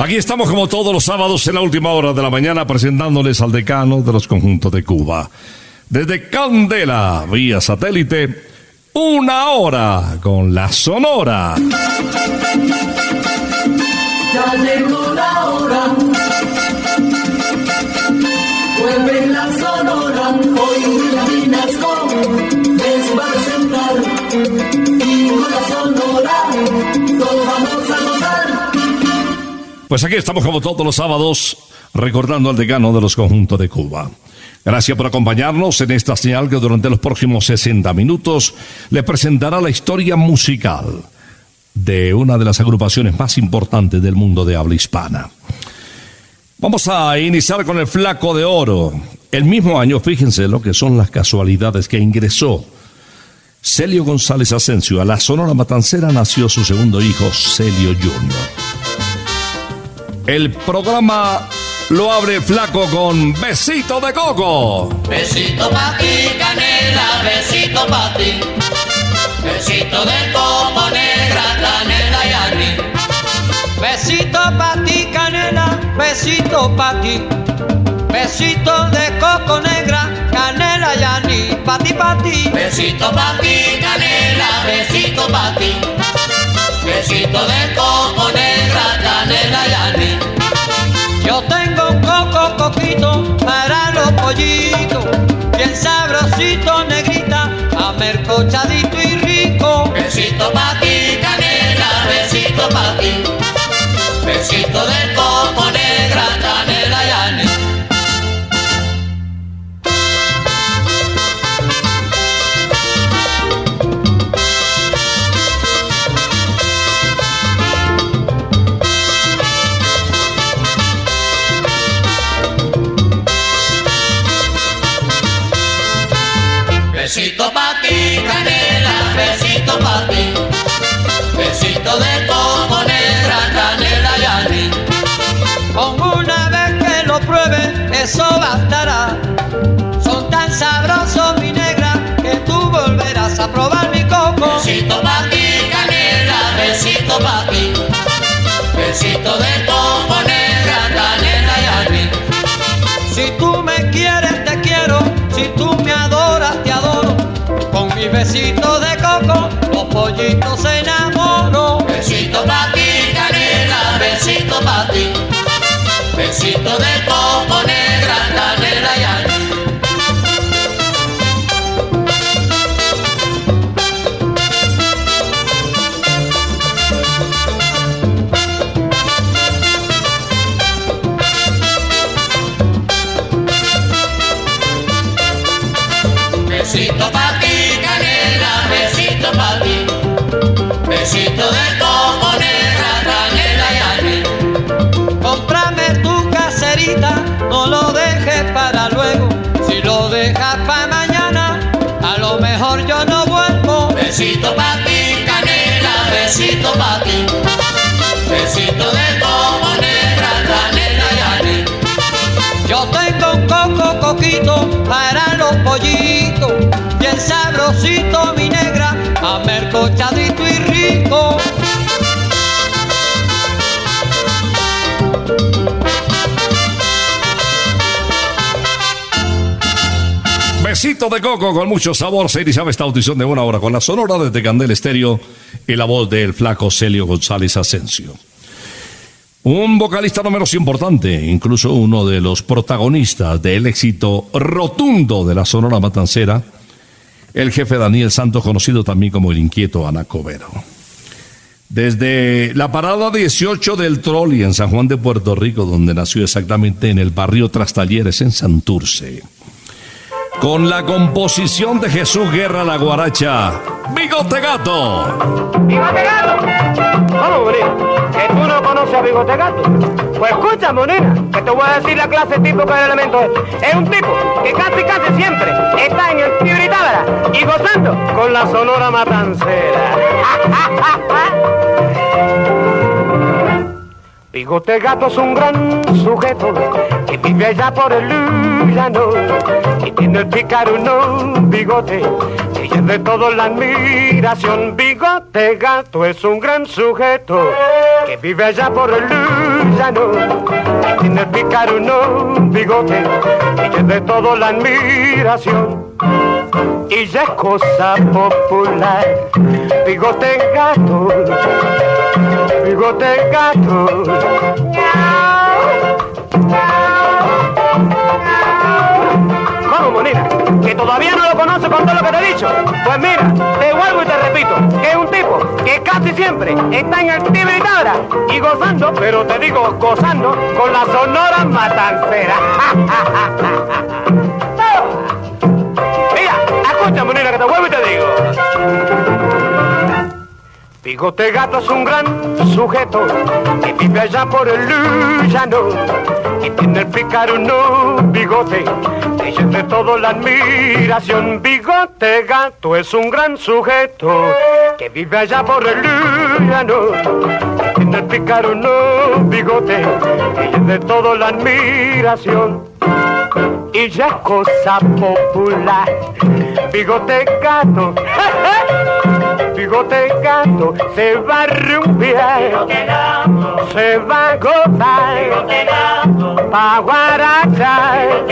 Aquí estamos como todos los sábados en la última hora de la mañana presentándoles al decano de los conjuntos de Cuba. Desde Candela, vía satélite, una hora con la Sonora. Ya llegó la hora. Pues aquí estamos como todos los sábados recordando al decano de los conjuntos de Cuba. Gracias por acompañarnos en esta señal que durante los próximos 60 minutos le presentará la historia musical de una de las agrupaciones más importantes del mundo de habla hispana. Vamos a iniciar con el Flaco de Oro. El mismo año, fíjense lo que son las casualidades que ingresó Celio González Asensio a la Sonora Matancera nació su segundo hijo, Celio Jr. El programa lo abre Flaco con Besito de Coco. Besito pa' ti, canela, besito pa' ti. Besito de coco negra, canela y aní. Besito pa' ti, canela, besito pa' ti. Besito de coco negra, canela y aní. Pa' ti, pa' ti. Besito pa' ti, canela, besito pa' ti. Besito de coco negra, mercochadito y yo tengo un coco coquito para los pollitos, bien sabrosito, negrita, amercochadito y rico. Besito pa' ti, canela, besito pa' ti, besito del coco negra, eso bastará. Son tan sabrosos, mi negra, que tú volverás a probar mi coco. Besito pa' ti, canela, besito pa' ti. Besito de coco negra, canela y anís. Si tú me quieres, te quiero. Si tú me adoras, te adoro. Con mi besito de coco, los pollitos se enamoran. Besito pa' ti, canela, besito pa' ti. Besito de coco negra, mejor yo no vuelvo. Besito pa' ti, canela, besito pa' ti. Besito de coco negra, canela y anís. Yo tengo un coco coquito para los pollitos, bien sabrosito mi negra, amercochadito y Besito de coco con mucho sabor. Se iniciaba esta audición de una hora con la sonora desde Candel Estéreo y la voz del flaco Celio González Asensio. Un vocalista no menos importante, incluso uno de los protagonistas del éxito rotundo de la Sonora Matancera, el jefe Daniel Santos, conocido también como el inquieto Anacobero. Desde la parada 18 del Trolli en San Juan de Puerto Rico, donde nació exactamente en el barrio Trastalleres en Santurce. Con la composición de Jesús Guerra La Guaracha, Bigote Gato. ¡Bigote Gato! ¿Cómo, Monina? ¿Que tú no conoces a Bigote Gato? Pues escucha, Monina, que te voy a decir la clase típica del elemento este. Es un tipo que casi, casi siempre está en el Tibritábara y gozando con la sonora matancera. Bigote Gato es un gran sujeto que vive allá por el llano y tiene el picaruno bigote que es de todo la admiración. Bigote Gato es un gran sujeto que vive allá por el llano y tiene el picaruno bigote que es de todo la admiración. Y ya es cosa popular, bigote gato bigote gato. ¿Cómo, Monina? ¿Que todavía no lo conoce con todo lo que te he dicho? Pues mira, te vuelvo y te repito, que es un tipo que casi siempre está en el Tibritabra y gozando, pero te digo gozando, con la sonora matancera. Te vuelvo y te digo. Bigote Gato es un gran sujeto que vive allá por el llano y tiene el picaruno bigote que de todo la admiración. Bigote Gato es un gran sujeto que vive allá por el llano y tiene el picaruno bigote que de todo la admiración. Y ya es cosa popular, bigote gato, bigote gato, se va a rumbear, se va a gozar, pa' guarachar,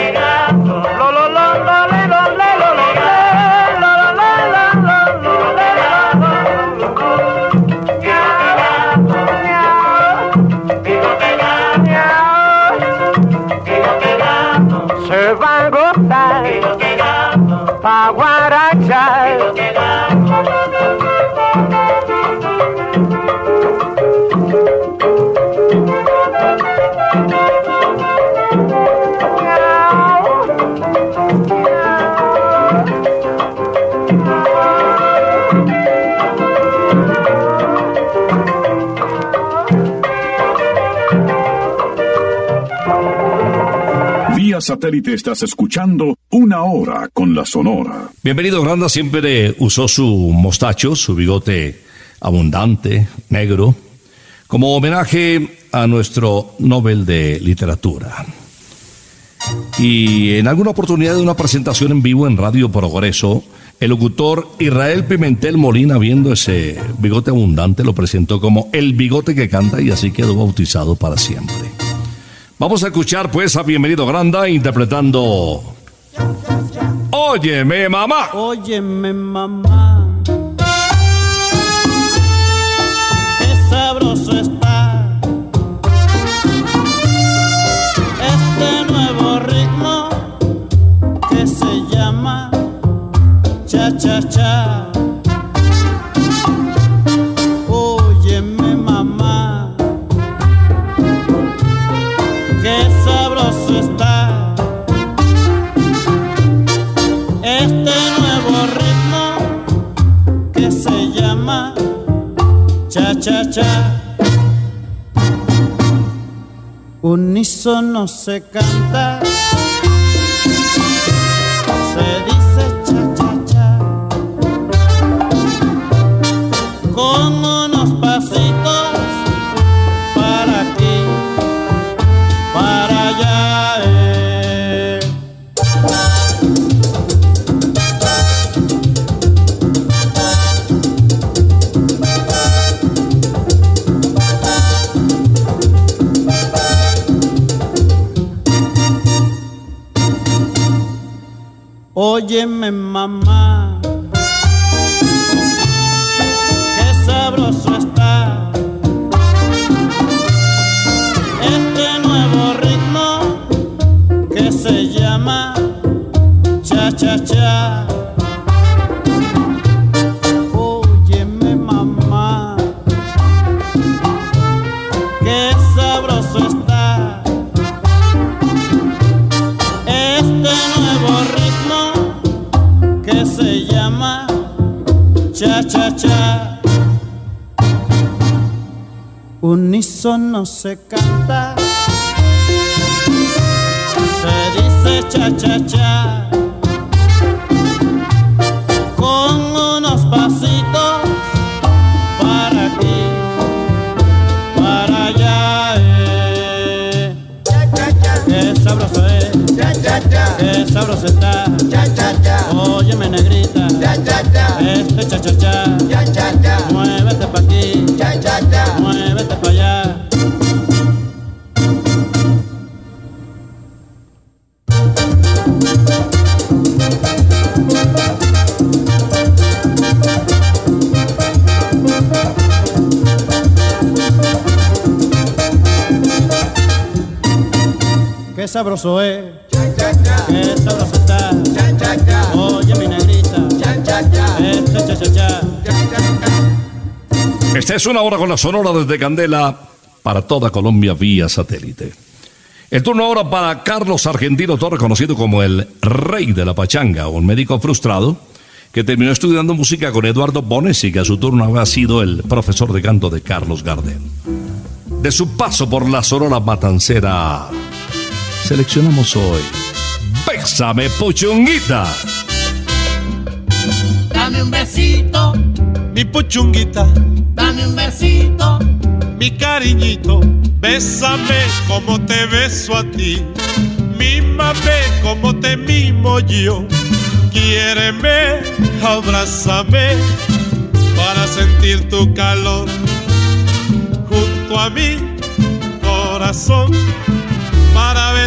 Satélite estás escuchando Una Hora con la Sonora. Bienvenido, Granda. Siempre usó su mostacho, su bigote abundante, negro, como homenaje a nuestro Nobel de Literatura. Y en alguna oportunidad de una presentación en vivo en Radio Progreso, el locutor Israel Pimentel Molina, viendo ese bigote abundante, lo presentó como el bigote que canta y así quedó bautizado para siempre. Vamos a escuchar pues a Bienvenido Granda interpretando Óyeme mamá. Óyeme mamá. Qué sabroso está este nuevo ritmo que se llama cha cha cha. Cha cha cha. Unísono se canta, se dice cha cha cha, con Óyeme Unísono se canta, se dice cha cha cha, Qué sabroso es, qué sabroso está. Oye mi negrita, este cha cha cha. Esta es una hora con la sonora desde Candela para toda Colombia vía satélite. El turno ahora para Carlos Argentino Torres, conocido como el rey de la pachanga, un médico frustrado que terminó estudiando música con Eduardo Bones y que a su turno había sido el profesor de canto de Carlos Gardel. De su paso por la sonora matancera, seleccionamos hoy Bésame Puchunguita. Dame un besito, Mi puchunguita, dame un besito, mi cariñito, bésame como te beso a ti. Mímame como te mimo yo. Quiéreme, abrázame para sentir tu calor. Junto a mi corazón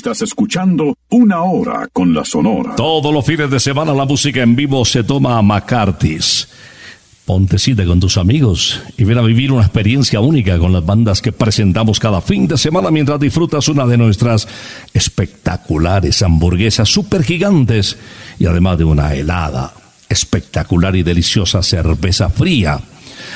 Estás escuchando Una Hora con la Sonora. Todos los fines de semana la música en vivo se toma a McCarthy's. Ponte cita con tus amigos y ven a vivir una experiencia única con las bandas que presentamos cada fin de semana mientras disfrutas una de nuestras espectaculares hamburguesas super gigantes y además de una helada espectacular y deliciosa cerveza fría.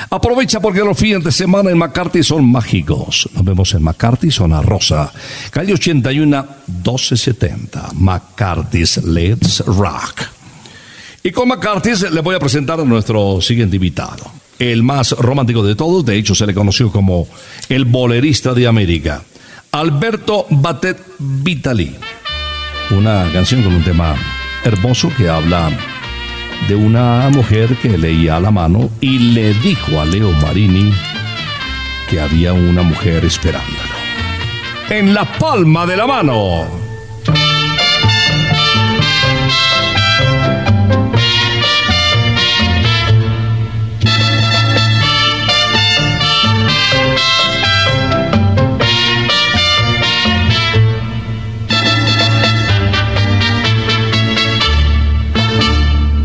Aprovecha porque los fines de semana en McCarthy son mágicos. Nos vemos en McCarthy, zona rosa. Calle 81, 1270. McCarthy's Let's Rock. Y con McCarthy's le voy a presentar a nuestro siguiente invitado. El más romántico de todos, de hecho se le conoció como el bolerista de América. Alberto Batet Vitali. Una canción con un tema hermoso que habla de una mujer que leía a la mano y le dijo a Leo Marini que había una mujer esperándolo. En la palma de la mano.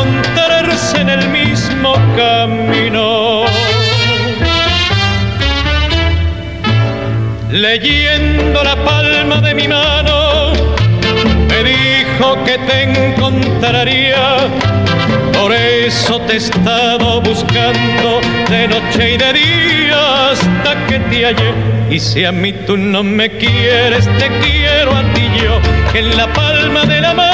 encontrarse en el mismo camino. Leyendo la palma de mi mano, me dijo que te encontraría. Por eso te he estado buscando de noche y de día hasta que te hallé. Y si a mí tú no me quieres, te quiero a ti yo. En la palma de la mano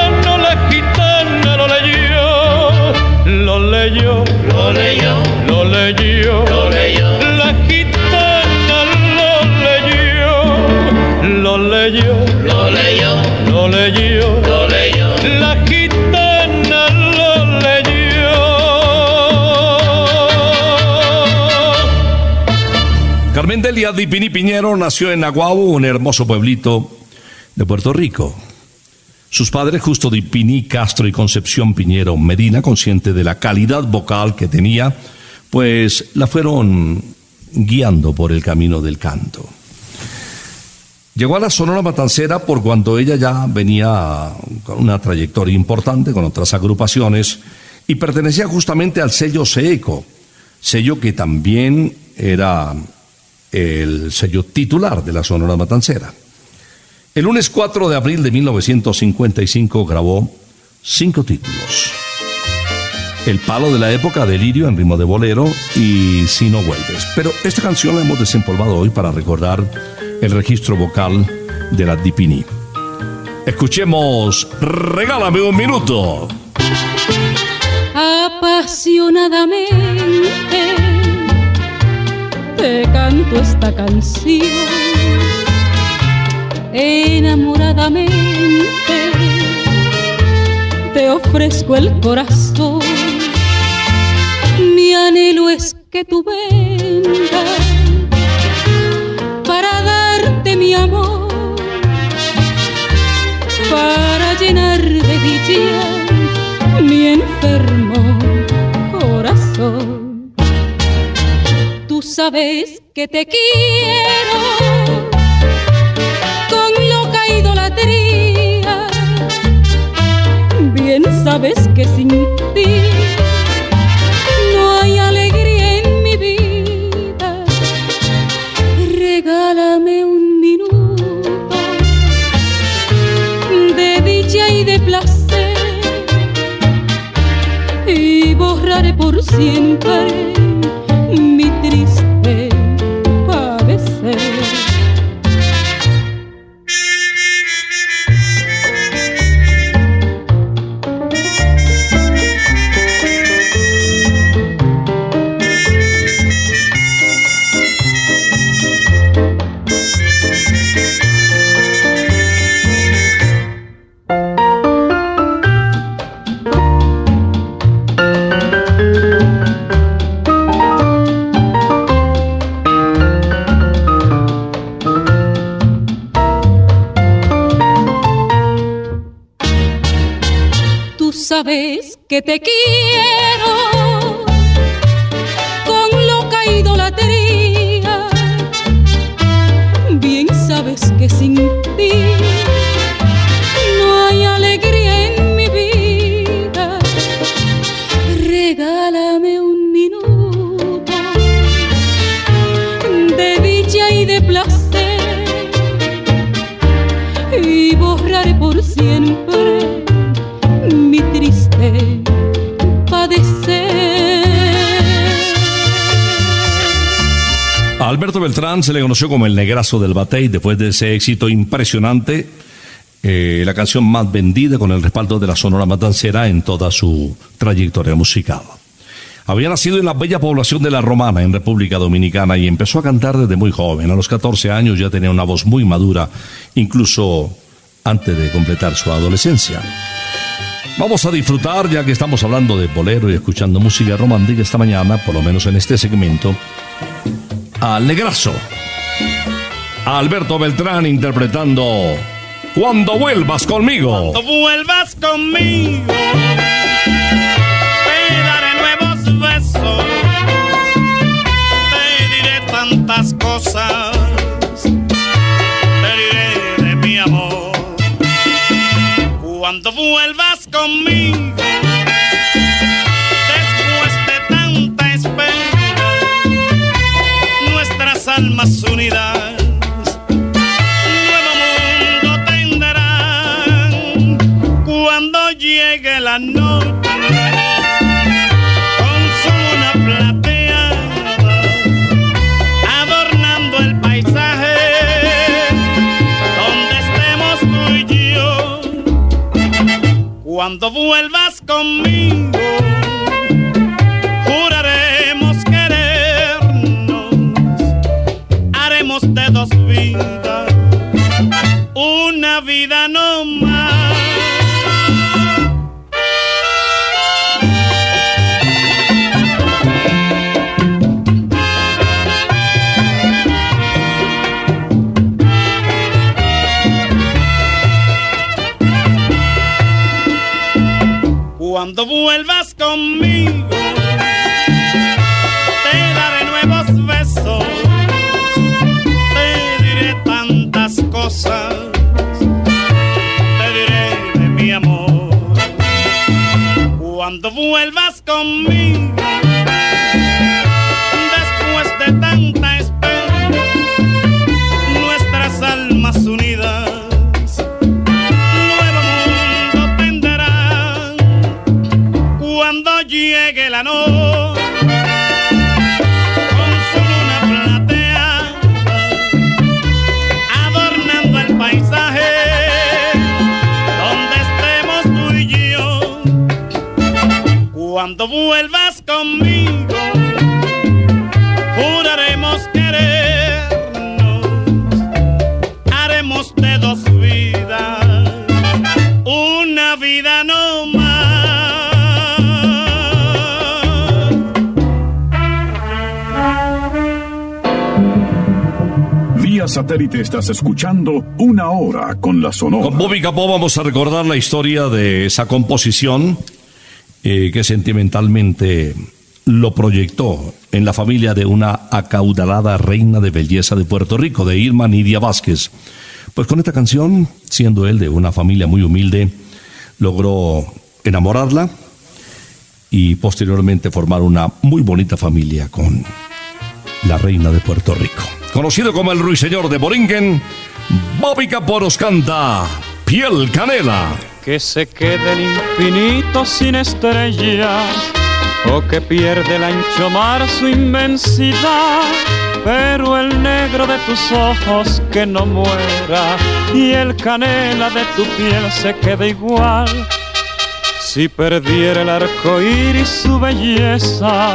Lo leyó, Lo leyó, lo leyó. lo leyó, La gitana lo leyó. Lo leyó, lo leyó, lo leyó. lo leyó. La gitana lo leyó. Carmen Delia Dipini Piñero nació en Aguabo, un hermoso pueblito de Puerto Rico. Sus padres, Justo Dipini Castro y Concepción Piñero Medina, consciente de la calidad vocal que tenía, pues la fueron guiando por el camino del canto. Llegó a la Sonora Matancera por cuando ella ya venía con una trayectoria importante con otras agrupaciones y pertenecía justamente al sello Seeco, sello que también era el sello titular de la Sonora Matancera. El lunes 4 de abril de 1955 grabó cinco títulos. El palo de la época, Delirio en ritmo de bolero y Si no vuelves. Pero esta canción la hemos desempolvado hoy para recordar el registro vocal de la Dipini. Escuchemos Regálame un minuto. apasionadamente te canto esta canción enamoradamente te ofrezco el corazón. Mi anhelo es que tú vengas para darte mi amor, para llenar de dicha mi enfermo corazón. Tú sabes que te quiero sabes que sin ti no hay alegría en mi vida. Regálame un minuto de dicha y de placer y borraré por siempre Se le conoció como el negrazo del batey después de ese éxito impresionante, eh, la canción más vendida con el respaldo de la Sonora Matancera en toda su trayectoria musical. Había nacido en la bella población de La Romana, en República Dominicana, y empezó a cantar desde muy joven. A los 14 años ya tenía una voz muy madura, incluso antes de completar su adolescencia. Vamos a disfrutar, ya que estamos hablando de bolero y escuchando música romántica esta mañana, por lo menos en este segmento, A Alberto Beltrán interpretando Cuando vuelvas conmigo. Cuando vuelvas conmigo, te daré nuevos besos, te diré tantas cosas, te diré de mi amor. Cuando vuelvas conmigo, almas unidas. Nuevo mundo tendrán cuando llegue la noche con luna plateada adornando el paisaje donde estemos tú y yo. Cuando vuelvas conmigo, Cuando vuelvas conmigo, te daré nuevos besos, te diré tantas cosas, te diré de mi amor. Cuando vuelvas conmigo, y yo. Cuando vuelvas satélite estás escuchando Una Hora con la Sonora. Con Bobby Capó vamos a recordar la historia de esa composición eh, que sentimentalmente lo proyectó en la familia de una acaudalada reina de belleza de Puerto Rico, de Irma Nidia Vázquez. Pues con esta canción, siendo él de una familia muy humilde, logró enamorarla y posteriormente formar una muy bonita familia con la reina de Puerto Rico. Conocido como el ruiseñor de Boringen, Bobby Capó nos canta Piel Canela. que se quede el infinito sin estrellas o que pierde el ancho mar su inmensidad, pero el negro de tus ojos que no muera y el canela de tu piel se quede igual. Si perdiera el arco iris su belleza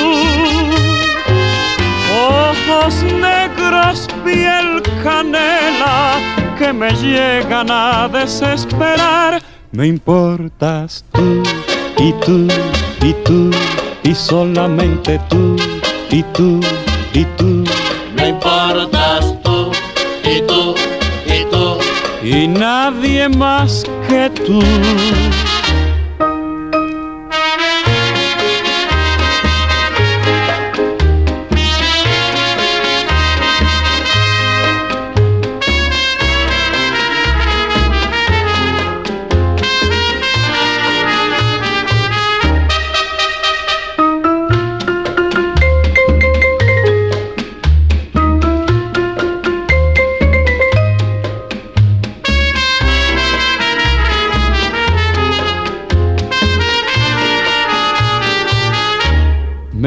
Ojos negros, piel canela, que me llegan a desesperar. Me importas tú y tú y tú y solamente tú y tú y tú Me importas tú y tú y tú. y nadie más que tú.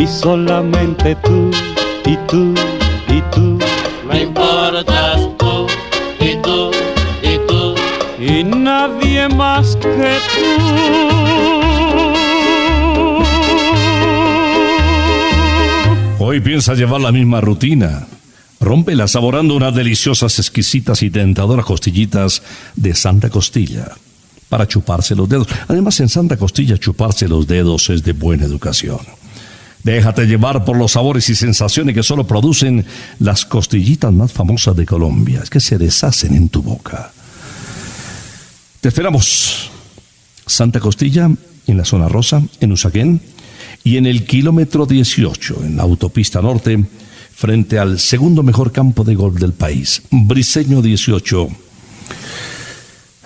y solamente tú y tú y tú Me importas tú y tú y tú. y nadie más que tú. Hoy piensa llevar la misma rutina. Rómpela saborando unas deliciosas, exquisitas y tentadoras costillitas de Santa Costilla para chuparse los dedos. Además, en Santa Costilla chuparse los dedos es de buena educación. Déjate llevar por los sabores y sensaciones que solo producen las costillitas más famosas de Colombia. Es que se deshacen en tu boca. Te esperamos. Santa Costilla, en la zona rosa, en Usaquén, y en el kilómetro 18, en la autopista norte, frente al segundo mejor campo de golf del país, Briseño 18.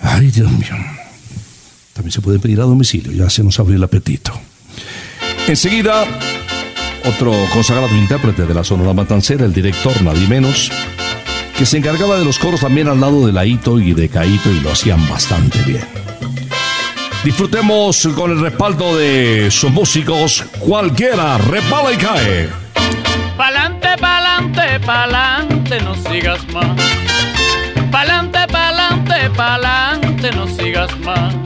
Ay, Dios mío. También se puede pedir a domicilio, ya se nos abrió el apetito. Enseguida, otro consagrado intérprete de la Sonora Matancera, el director Nadie Menos, que se encargaba de los coros también al lado de Laito y de Caito y lo hacían bastante bien. Disfrutemos con el respaldo de sus músicos, cualquiera repala y cae. Pa'lante, pa'lante, pa'lante, no sigas más. Pa'lante, pa'lante, pa'lante, no sigas más.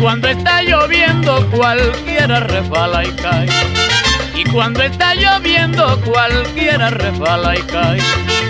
Cuando está lloviendo, cualquiera resbala y cae. Y cuando está lloviendo, cualquiera resbala y cae.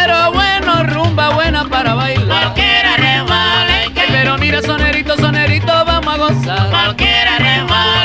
Rumba buena para bailar. Cualquiera cae. pero mira, sonerito, sonerito, vamos a gozar. Cualquiera resbala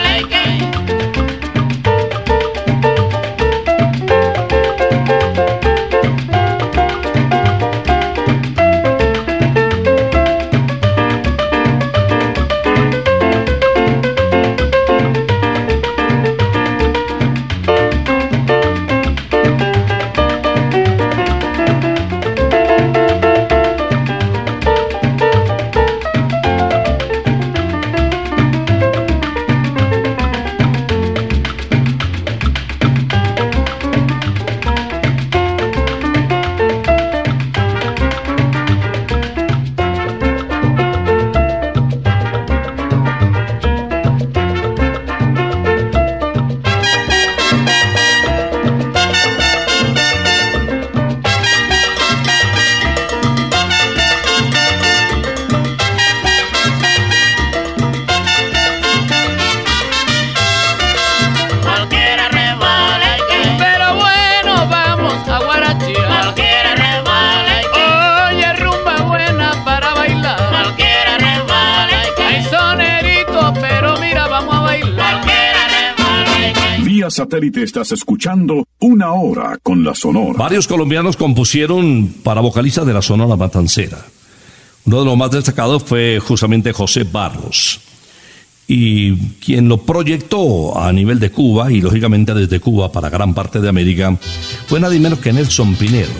satélite estás escuchando Una Hora con la Sonora. Varios colombianos compusieron para vocalista de la Sonora Matancera. Uno de los más destacados fue justamente José Barros. Y quien lo proyectó a nivel de Cuba y lógicamente desde Cuba para gran parte de América fue nadie menos que Nelson Pinedo.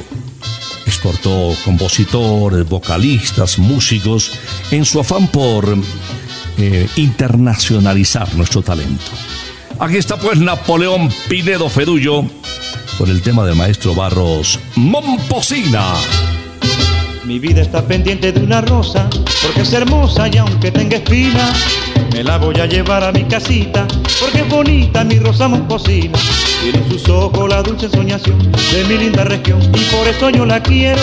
Exportó compositores, vocalistas, músicos en su afán por eh, internacionalizar nuestro talento. Aquí está pues Napoleón Pinedo Fedullo con el tema del maestro Barros Momposina. Mi vida está pendiente de una rosa, porque es hermosa y aunque tenga espina, me la voy a llevar a mi casita, porque es bonita mi rosa momposina. Tiene en sus ojos la dulce soñación de mi linda región, y por eso yo la quiero.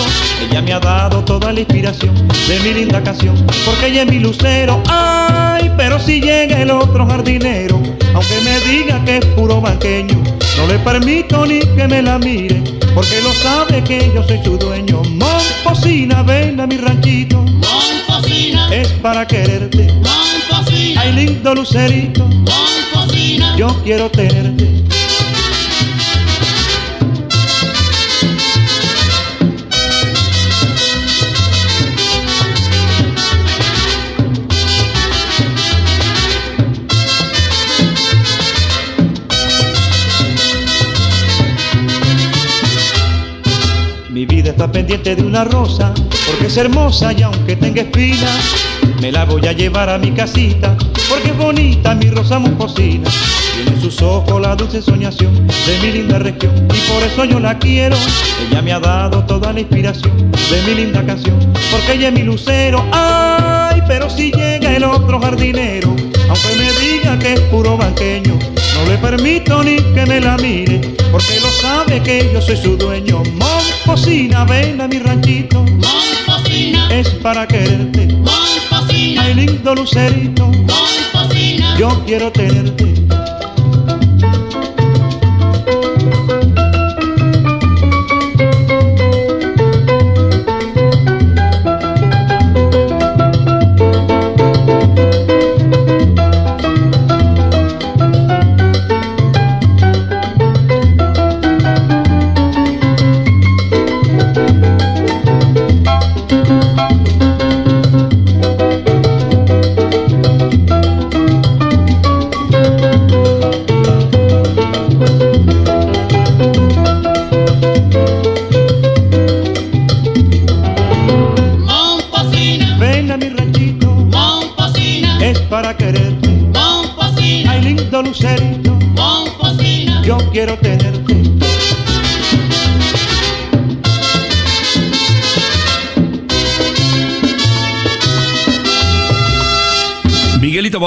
Ella me ha dado toda la inspiración de mi linda canción, porque ella es mi lucero. Ay, pero si llega el otro jardinero, aunque me diga que es puro banqueño, no le permito ni que me la mire, porque lo sabe que yo soy su dueño. Momposina, ven a mi ranchito, Momposina, es para quererte. Momposina, Ay, lindo lucerito, Momposina. yo quiero tenerte. Mi vida está pendiente de una rosa, porque es hermosa y aunque tenga espinas, me la voy a llevar a mi casita, porque es bonita mi rosa momposina. Tiene en sus ojos la dulce soñación de mi linda región, y por eso yo la quiero. Ella me ha dado toda la inspiración de mi linda canción, porque ella es mi lucero. Ay, pero si llega el otro jardinero, aunque me diga que es puro banqueño, no le permito ni que me la mire, porque lo sabe que yo soy su dueño. Momposina, ven a mi ranchito, Momposina, es para quererte. Ay, lindo lucerito, yo quiero tenerte.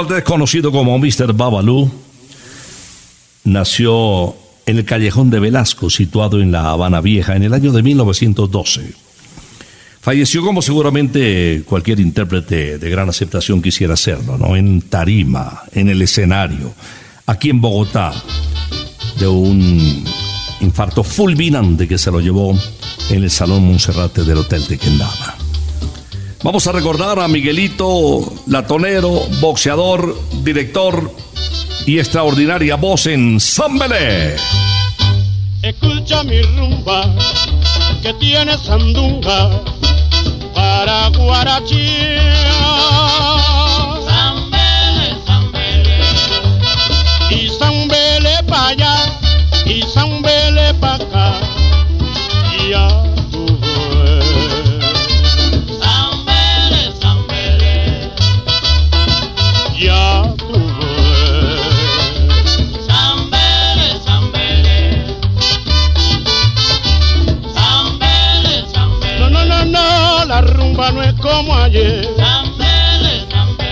Valdés, conocido como Mr. Babalú, nació en el callejón de Velasco, situado en La Habana Vieja, en el año de 1912. Falleció como seguramente cualquier intérprete de gran aceptación quisiera hacerlo, ¿no? En tarima, en el escenario, aquí en Bogotá, de un infarto fulminante que se lo llevó en el Salón Monserrate del Hotel de Quendama. Vamos a recordar a Miguelito, latonero, boxeador, director y extraordinaria voz en Zambelé. Escucha mi rumba que tiene sandunga para guarachía. No es como ayer.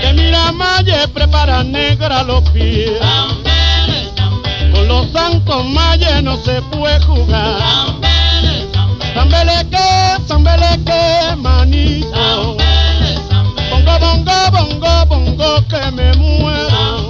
Que mira Maye prepara negra los pies. Con los santos Maye no se puede jugar. zambele, que, zambele que, manito. zambele, zambele, Bongo, bongo, bongo, bongo, que me muero.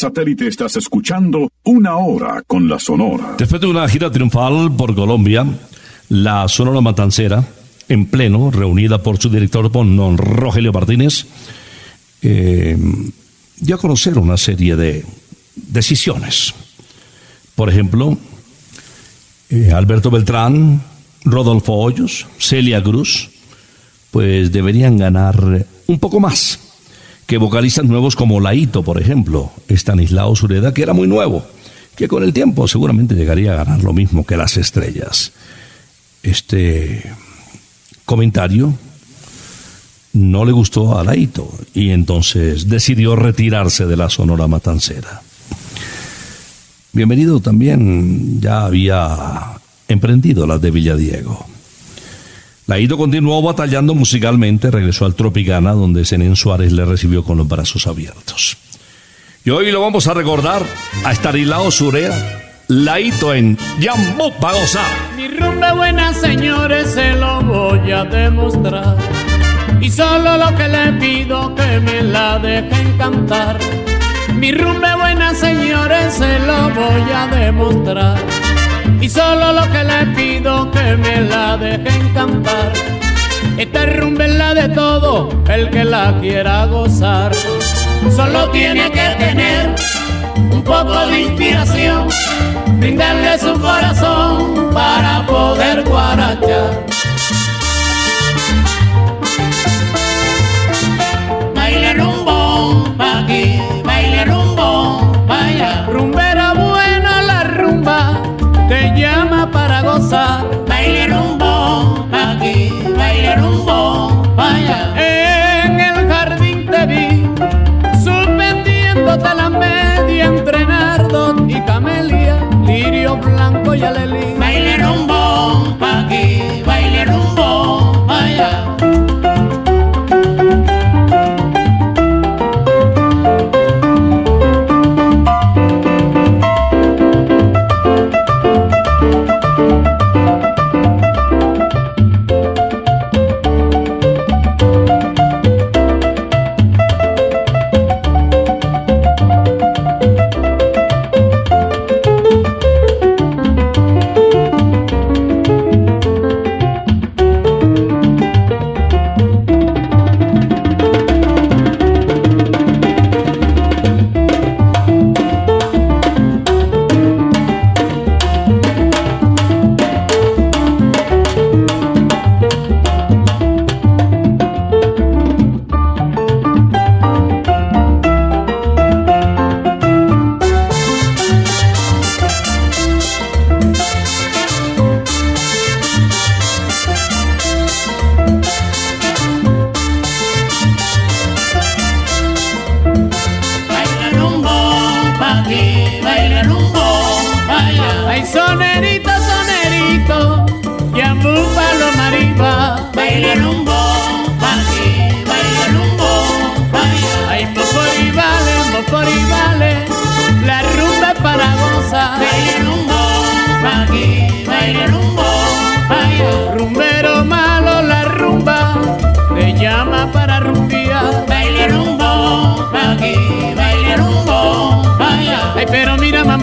Satélite estás escuchando Una Hora con la Sonora. Después de una gira triunfal por Colombia, la Sonora Matancera, en pleno, reunida por su director don Rogelio Martínez, eh, dio a conocer una serie de decisiones. Por ejemplo, eh, Alberto Beltrán, Rodolfo Hoyos, Celia Cruz, pues deberían ganar un poco más que vocalistas nuevos como Laito, por ejemplo, Estanislao Sureda, que era muy nuevo, que con el tiempo seguramente llegaría a ganar lo mismo que las estrellas. Este comentario no le gustó a Laito y entonces decidió retirarse de la Sonora Matancera. Bienvenido también ya había emprendido las de Villadiego. Laito continuó batallando musicalmente, regresó al Tropicana, donde Zenén Suárez le recibió con los brazos abiertos. Y hoy lo vamos a recordar a Estarilao Surea, Laito en Yambú para gozar. Mi rumba buena, señores, se lo voy a demostrar. Y solo lo que le pido que me la dejen cantar. Mi rumba buena, señores, se lo voy a demostrar. Y solo lo que le pido que me la dejen cantar. Esta rumba es la de todo el que la quiera gozar. Solo tiene que tener un poco de inspiración, brindarle su corazón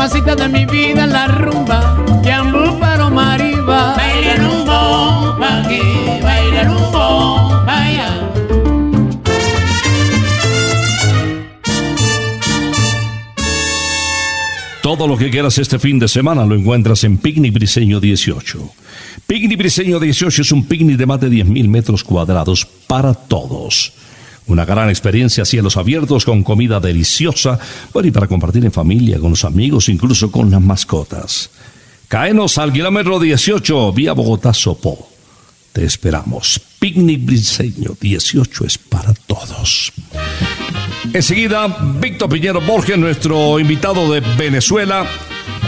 mamacita de mi vida, la rumba, yambú paloma arriba. Baile rumbo pa' aquí, baile rumbo allá. Todo lo que quieras este fin de semana lo encuentras en Picnic Briseño 18. Picnic Briseño 18 es un picnic de más de 10.000 metros cuadrados para todos. Una gran experiencia cielos abiertos con comida deliciosa, bueno, y para compartir en familia, con los amigos, incluso con las mascotas. Caenos al kilómetro 18, vía Bogotá Sopó. Te esperamos. Picnic Briseño 18 es para todos. Enseguida, Víctor Piñero Borges, nuestro invitado de Venezuela,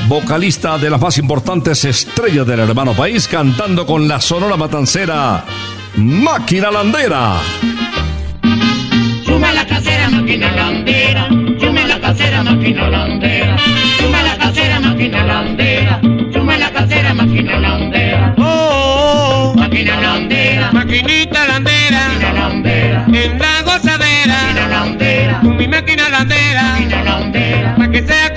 vocalista de las más importantes estrellas del hermano país, cantando con la sonora matancera Máquina Landera. Suma la casera, máquina landera. Suma la casera, máquina landera. Suma la casera, máquina landera. Suma la casera, máquina landera. Oh, Máquina landera. maquinita landera, Máquina landera. en la gozadera, Máquina landera. con mi máquina landera, Máquina landera. pa' que sea,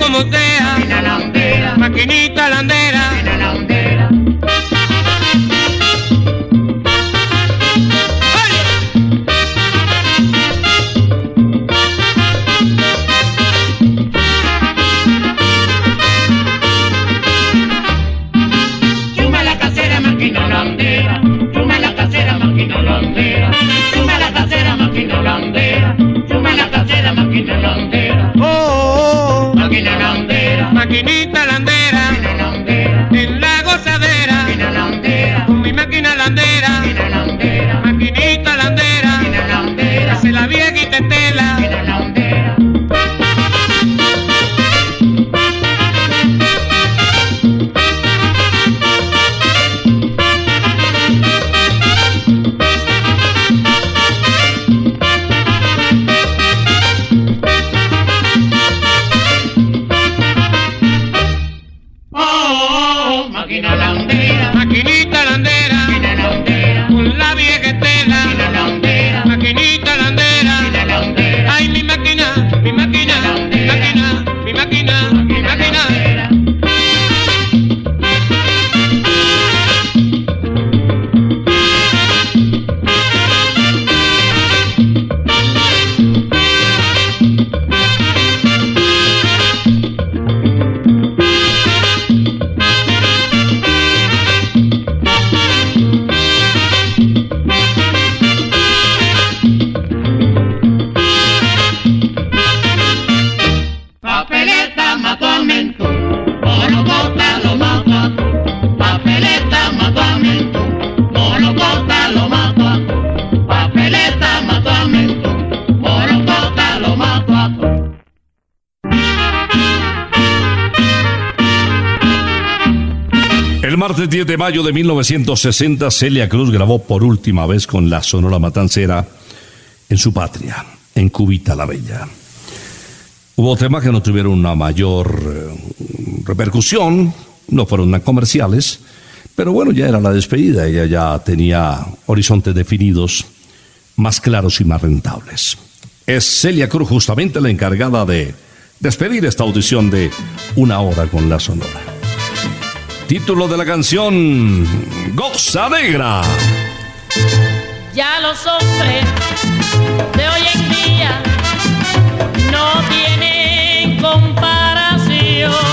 papeleta mató a Mentú, Morocota lo mata, papeleta mató a Mentú, Morocota lo mata, papeleta mató a Mentú, Morocota lo mata. El martes 10 de mayo de 1960, Celia Cruz grabó por última vez con la Sonora Matancera en su patria, en Cubita la Bella. Hubo temas que no tuvieron una mayor eh, repercusión, no fueron tan comerciales, pero bueno, ya era la despedida, ella ya tenía horizontes definidos más claros y más rentables. Es Celia Cruz justamente la encargada de despedir esta audición de Una hora con la Sonora. Título de la canción, Goza Negra. Ya los hombres comparación.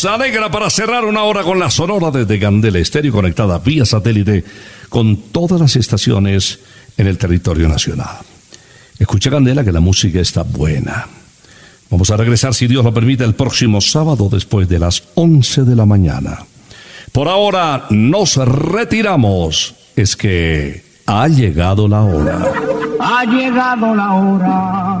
Goza Negra para cerrar una hora con la sonora desde Candela Estéreo conectada vía satélite con todas las estaciones en el territorio nacional. Escucha Candela que la música está buena. Vamos a regresar, si Dios lo permite, el próximo sábado después de las 11 de la mañana. Por ahora nos retiramos. Es que ha llegado la hora. Ha llegado la hora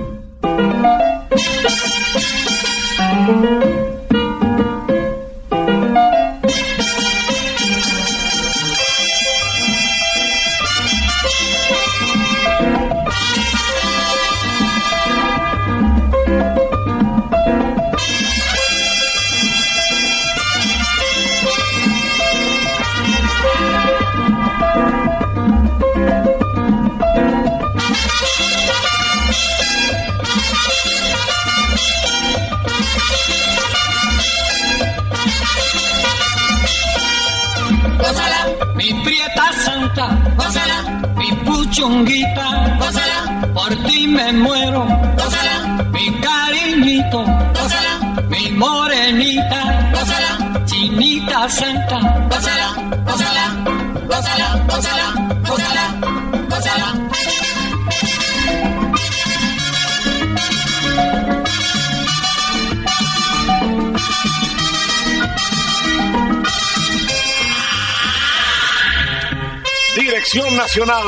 thank you Nacional,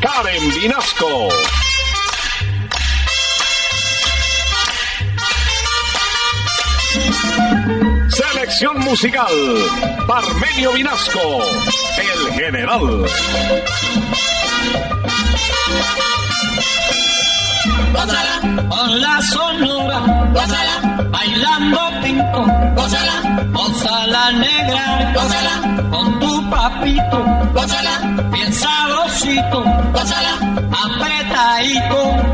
Karen Vinasco. Selección musical, Parmenio Vinasco, el general. Gózala, con la sonora, gózala, bailando pinto, gózala, gózala negra, gózala, con tu papito, gózala, sabrosito, apretadito,